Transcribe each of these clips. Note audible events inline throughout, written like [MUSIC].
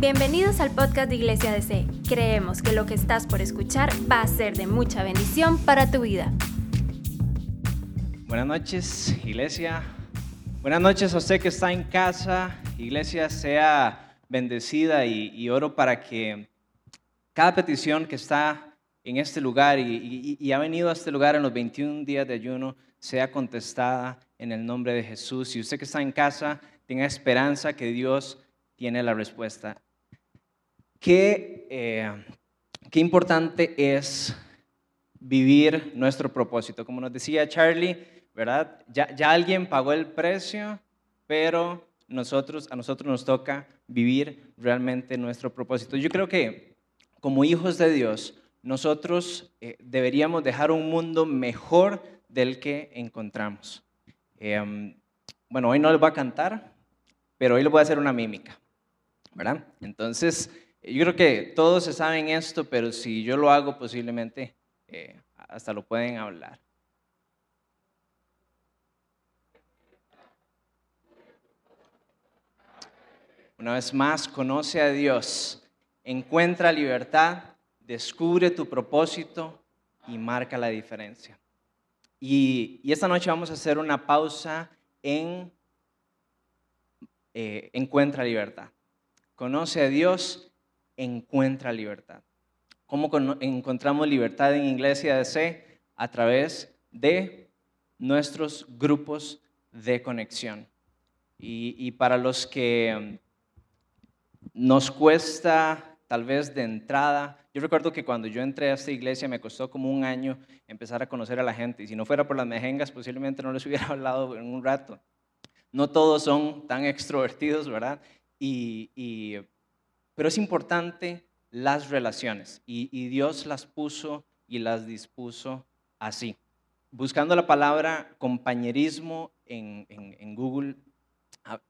Bienvenidos al podcast de Iglesia DC. Creemos que lo que estás por escuchar va a ser de mucha bendición para tu vida. Buenas noches, iglesia. Buenas noches a usted que está en casa. Iglesia sea bendecida y, oro para que cada petición que está en este lugar y, y, ha venido a este lugar en los 21 días de ayuno sea contestada en el nombre de Jesús. Y usted que está en casa tenga esperanza que Dios tiene la respuesta. Qué, eh, qué importante es vivir nuestro propósito. Como nos decía Charlie, ¿verdad? Ya, ya alguien pagó el precio, pero nosotros, a nosotros nos toca vivir realmente nuestro propósito. Yo creo que como hijos de Dios, nosotros eh, deberíamos dejar un mundo mejor del que encontramos. Em, bueno, hoy no les voy a cantar, pero hoy les voy a hacer una mímica, ¿verdad? Entonces, yo creo que todos se saben esto, pero si yo lo hago, posiblemente eh, hasta lo pueden hablar. Una vez más, conoce a Dios, encuentra libertad, descubre tu propósito y marca la diferencia. Y, esta noche vamos a hacer una pausa en eh, Encuentra libertad. Conoce a Dios, encuentra libertad. ¿Cómo encontramos libertad en Iglesia de C? A través de nuestros grupos de conexión. y para los que nos cuesta tal vez de entrada. Yo recuerdo que cuando yo entré a esta iglesia me costó como un año empezar a conocer a la gente. Y si no fuera por las mejengas, posiblemente no les [LAUGHS] hubiera hablado en un rato. No todos son tan extrovertidos, ¿verdad? Y, pero es importante las relaciones. Y, Dios las puso y las dispuso así. Buscando la palabra compañerismo en, Google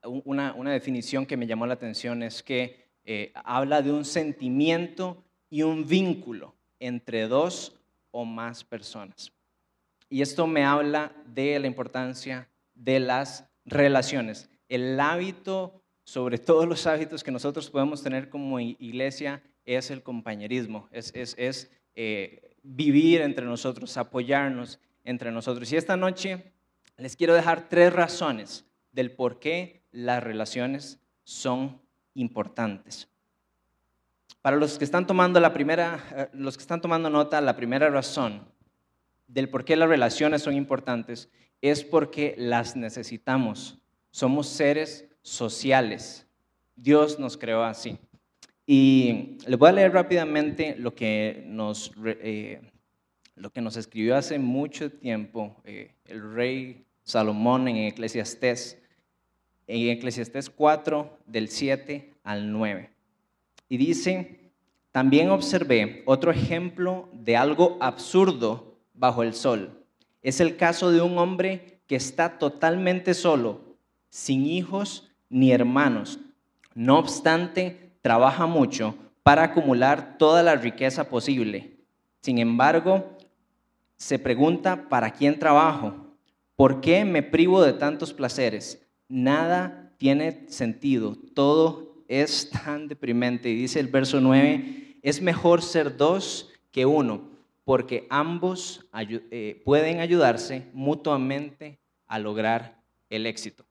una, definición que me llamó la atención es que eh, habla de un sentimiento y un vínculo entre dos o más personas. Y esto me habla de la importancia de las relaciones. El hábito, sobre todos los hábitos que nosotros podemos tener como iglesia, es el compañerismo, es, eh, vivir entre nosotros, apoyarnos entre nosotros. Y esta noche les quiero dejar tres razones del por qué las relaciones son importantes. Para los que están tomando la primera, eh, los que están tomando nota, la primera razón del por qué las relaciones son importantes es porque las necesitamos. Somos seres sociales. Dios nos creó así. Y les voy a leer rápidamente lo que nos, eh, lo que nos escribió hace mucho tiempo eh, el rey Salomón en Eclesiastés en Eclesiastés 4, del 7 al 9. Y dice, también observé otro ejemplo de algo absurdo bajo el sol. Es el caso de un hombre que está totalmente solo, sin hijos ni hermanos. No obstante, trabaja mucho para acumular toda la riqueza posible. Sin embargo, se pregunta, ¿para quién trabajo? ¿Por qué me privo de tantos placeres? nada tiene sentido, todo es tan deprimente. Y dice el verso 9, es mejor ser dos que uno, porque ambos eh, pueden ayudarse mutuamente a lograr el éxito.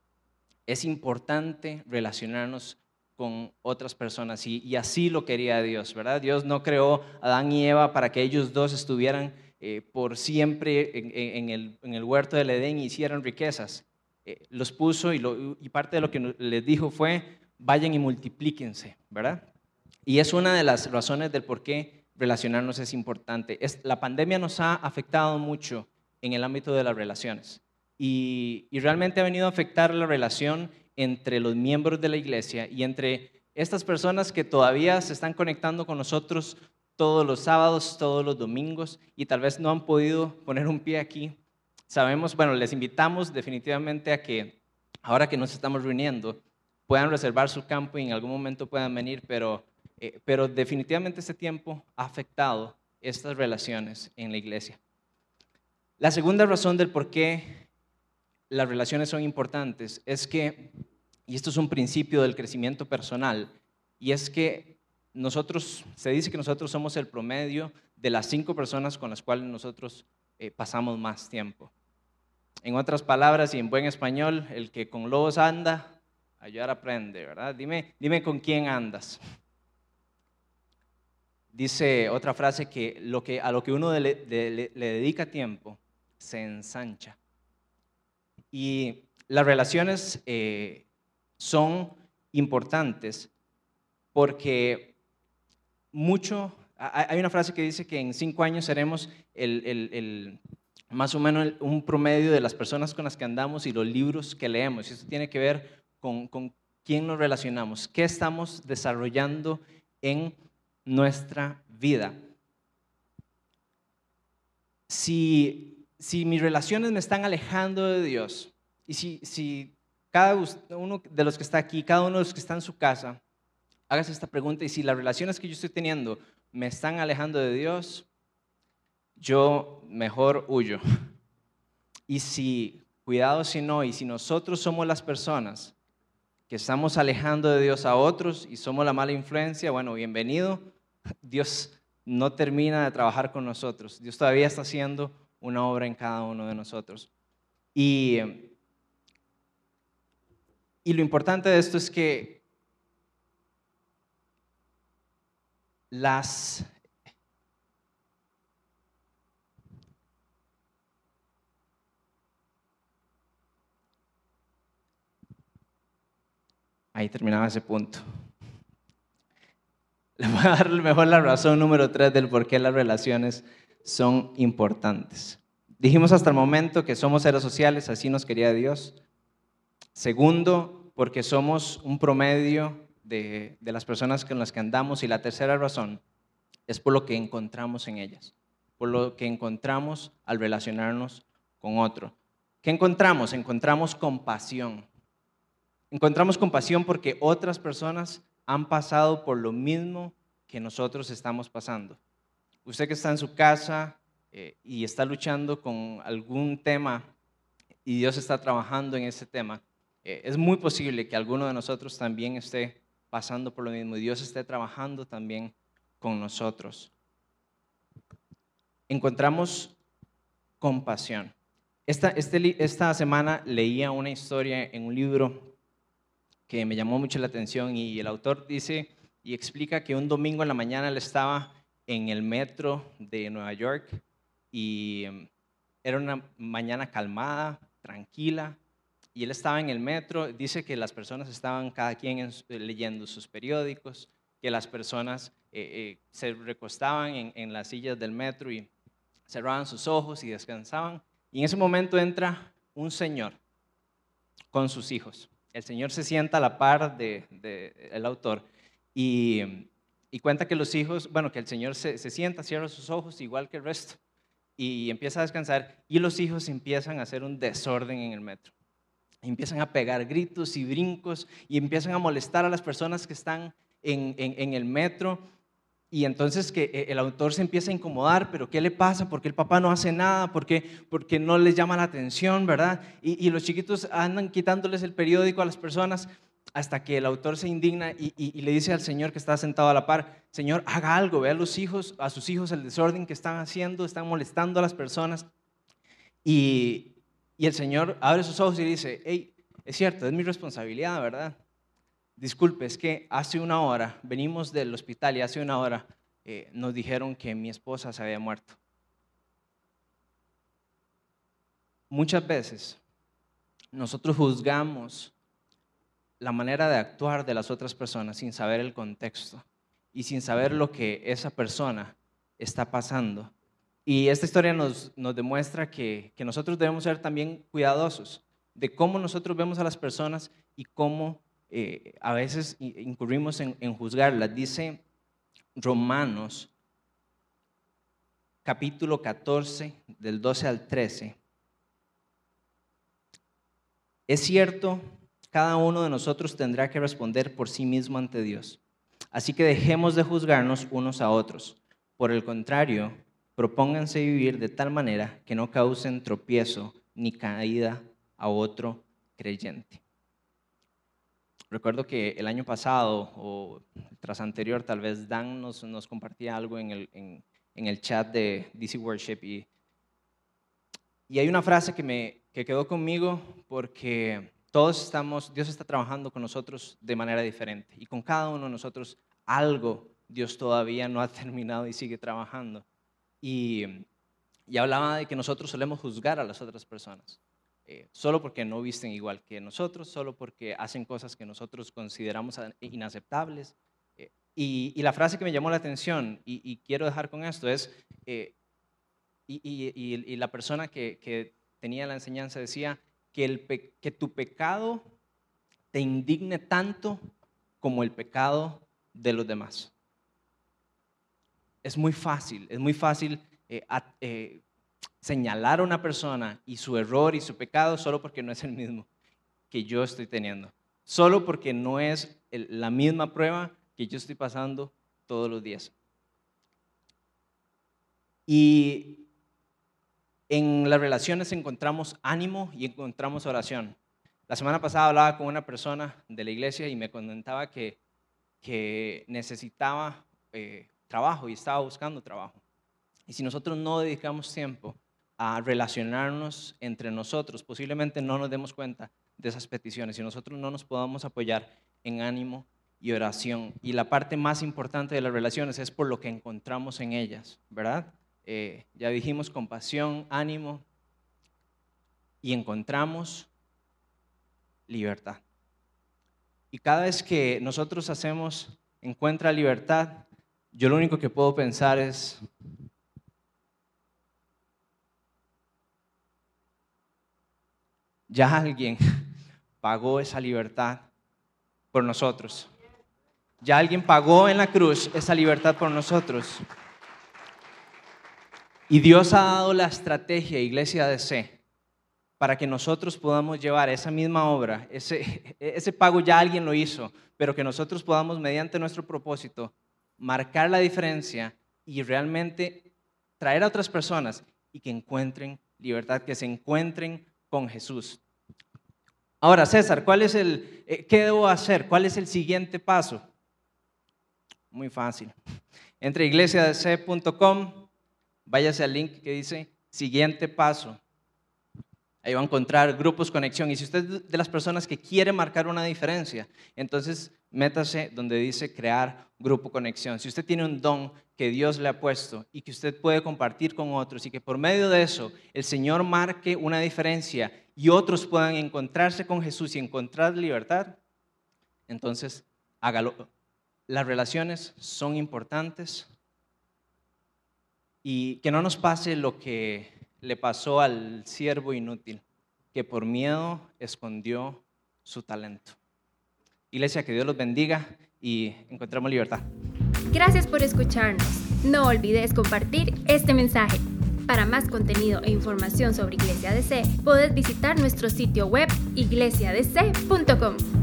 Es importante relacionarnos con otras personas y, así lo quería Dios, ¿verdad? Dios no creó a Adán y Eva para que ellos dos estuvieran eh, por siempre en, el, huerto del Edén y hicieran riquezas. Eh, los puso y, parte de lo que les dijo fue, vayan y multiplíquense, ¿verdad? Y es una de las razones del por qué relacionarnos es importante. la pandemia nos ha afectado mucho en el ámbito de las relaciones y, y realmente ha venido a afectar la relación entre los miembros de la iglesia y entre estas personas que todavía se están conectando con nosotros todos los sábados, todos los domingos y tal vez no han podido poner un pie aquí Sabemos, bueno, les invitamos definitivamente a que ahora que nos estamos reuniendo, puedan reservar su campo y en algún momento puedan venir, pero, eh, pero definitivamente este tiempo ha afectado estas relaciones en la iglesia. La segunda razón del por qué las relaciones son importantes es que, y esto es un principio del crecimiento personal, y es que nosotros, se dice que nosotros somos el promedio de las cinco personas con las cuales nosotros eh, pasamos más tiempo. En otras palabras y en buen español, el que con lobos anda, ayudar aprende, ¿verdad? Dime, dime con quién andas. Dice otra frase que, lo que a lo que uno le, dedica tiempo se ensancha. Y las relaciones eh, son importantes porque mucho, hay una frase que dice que en cinco años seremos el, más o menos un promedio de las personas con las que andamos y los libros que leemos. Y esto tiene que ver con, con quién nos relacionamos, qué estamos desarrollando en nuestra vida. Si, si mis relaciones me están alejando de Dios y si, si cada uno de los que está aquí, cada uno de los que está en su casa, hágase esta pregunta y si las relaciones que yo estoy teniendo me están alejando de Dios, yo mejor huyo. [LAUGHS] Y si, cuidado si no, y si nosotros somos las personas que estamos alejando de Dios a otros y somos la mala influencia, bueno, bienvenido. [LAUGHS] Dios no termina de trabajar con nosotros. Dios todavía está haciendo una obra en cada uno de nosotros. Y, y lo importante de esto es que las Ahí terminaba ese punto. Le voy a dar mejor la razón número tres del por qué las relaciones son importantes. Dijimos hasta el momento que somos seres sociales, así nos quería Dios. Segundo, porque somos un promedio de, las personas con las que andamos. Y la tercera razón es por lo que encontramos en ellas, por lo que encontramos al relacionarnos con otro. ¿Qué encontramos? Encontramos compasión. Encontramos compasión porque otras personas han pasado por lo mismo que nosotros estamos pasando. Usted que está en su casa eh, y está luchando con algún tema y Dios está trabajando en ese tema, eh, es muy posible que alguno de nosotros también esté pasando por lo mismo y Dios esté trabajando también con nosotros. Encontramos compasión. Esta, este, esta semana leía una historia en un libro que me llamó mucho la atención y el autor dice y explica que un domingo en la mañana él estaba en el metro de Nueva York y em, era una mañana calmada, tranquila, y él estaba en el metro, dice que las personas estaban cada quien leyendo sus periódicos, que las personas eh, eh, se recostaban en, en, las sillas del metro y cerraban sus ojos y descansaban. Y en ese momento entra un señor con sus hijos. El señor se sienta a la par del de, autor y, y, cuenta que los hijos, bueno, que el señor se, se sienta, cierra sus ojos igual que el resto y empieza a descansar y los hijos empiezan a hacer un desorden en el metro empiezan a pegar gritos y brincos y empiezan a molestar a las personas que están en, en, el metro. Y entonces que eh, el autor se empieza a incomodar, pero ¿qué le pasa? ¿Por qué el papá no hace nada? ¿Por qué, porque no les llama la atención, verdad? Y, y, los chiquitos andan quitándoles el periódico a las personas hasta que el autor se indigna y, le dice al Señor que está sentado a la par, Señor, haga algo, ve a los hijos, a sus hijos el desorden que están haciendo, están molestando a las personas. Y, y el Señor abre sus ojos y dice, hey, es cierto, es mi responsabilidad, ¿verdad? Disculpe, es que hace una hora, venimos del hospital y hace una hora eh, nos dijeron que mi esposa se había muerto. Muchas veces nosotros juzgamos la manera de actuar de las otras personas sin saber el contexto y sin saber lo que esa persona está pasando. Y esta historia nos, demuestra que, nosotros debemos ser también cuidadosos de cómo nosotros vemos a las personas y cómo eh, a veces incurrimos en, en juzgarlas. Dice Romanos capítulo 14, del 12 al 13. Es cierto, cada uno de nosotros tendrá que responder por sí mismo ante Dios. Así que dejemos de juzgarnos unos a otros. Por el contrario, propónganse vivir de tal manera que no causen tropiezo ni caída a otro creyente. Recuerdo que el año pasado, o tras anterior, tal vez Dan nos, nos compartía algo en el, en, el chat de DC Worship y, y hay una frase que, me, que quedó conmigo porque todos estamos, Dios está trabajando con nosotros de manera diferente y con cada uno de nosotros algo Dios todavía no ha [LAUGHS] terminado y sigue trabajando. Y, y hablaba de que nosotros solemos juzgar a las otras personas. Eh, solo porque no visten igual que nosotros, solo porque hacen cosas que nosotros consideramos inaceptables. Eh, y, la frase que me llamó la atención, y, quiero dejar con esto, es, eh, y, la persona que, tenía la enseñanza decía, que, tu pecado te indigne tanto como el pecado de los demás. Es muy fácil, es muy fácil señalar a una persona y su error y su pecado solo porque no es el mismo que yo estoy teniendo, solo porque no es la misma prueba que yo estoy pasando todos los días. Y en las relaciones encontramos ánimo y encontramos oración. La semana pasada hablaba con una persona de la iglesia y me comentaba que, que necesitaba eh, trabajo y estaba buscando trabajo. Y si nosotros no dedicamos tiempo a relacionarnos entre nosotros, posiblemente no nos demos cuenta de esas peticiones y nosotros no nos podamos apoyar en ánimo y oración. Y la parte más importante de las relaciones es por lo que encontramos en ellas, ¿verdad? Eh, ya dijimos compasión, ánimo y encontramos libertad. Y cada vez que nosotros hacemos encuentra libertad, yo lo único que puedo pensar es, ya alguien [LAUGHS] pagó esa libertad por nosotros. Ya alguien pagó en la cruz esa libertad por nosotros. Y Dios ha dado la estrategia, iglesia de C, para que nosotros podamos llevar esa misma obra, ese, ese pago ya alguien lo hizo, pero que nosotros podamos, mediante nuestro propósito, marcar la diferencia y realmente traer a otras personas y que encuentren libertad, que se encuentren con Jesús. Ahora, César, ¿cuál es el, eh, ¿qué debo hacer? ¿Cuál es el siguiente paso? Muy fácil. Entre iglesiadc.com, váyase al link que dice siguiente paso. Ahí va a encontrar grupos conexión. Y si usted es de las personas que quiere marcar una diferencia, entonces métase donde dice crear grupo conexión. Si usted tiene un don que Dios le ha puesto y que usted puede compartir con otros y que por medio de eso el Señor marque una diferencia y otros puedan encontrarse con Jesús y encontrar libertad, entonces hágalo. Las relaciones son importantes y que no nos pase lo que le pasó al siervo inútil, que por miedo escondió su talento. Iglesia, que Dios los bendiga y encontramos libertad. Gracias por escucharnos. No olvides compartir este mensaje. Para más contenido e información sobre Iglesia DC, puedes visitar nuestro sitio web iglesiadc.com.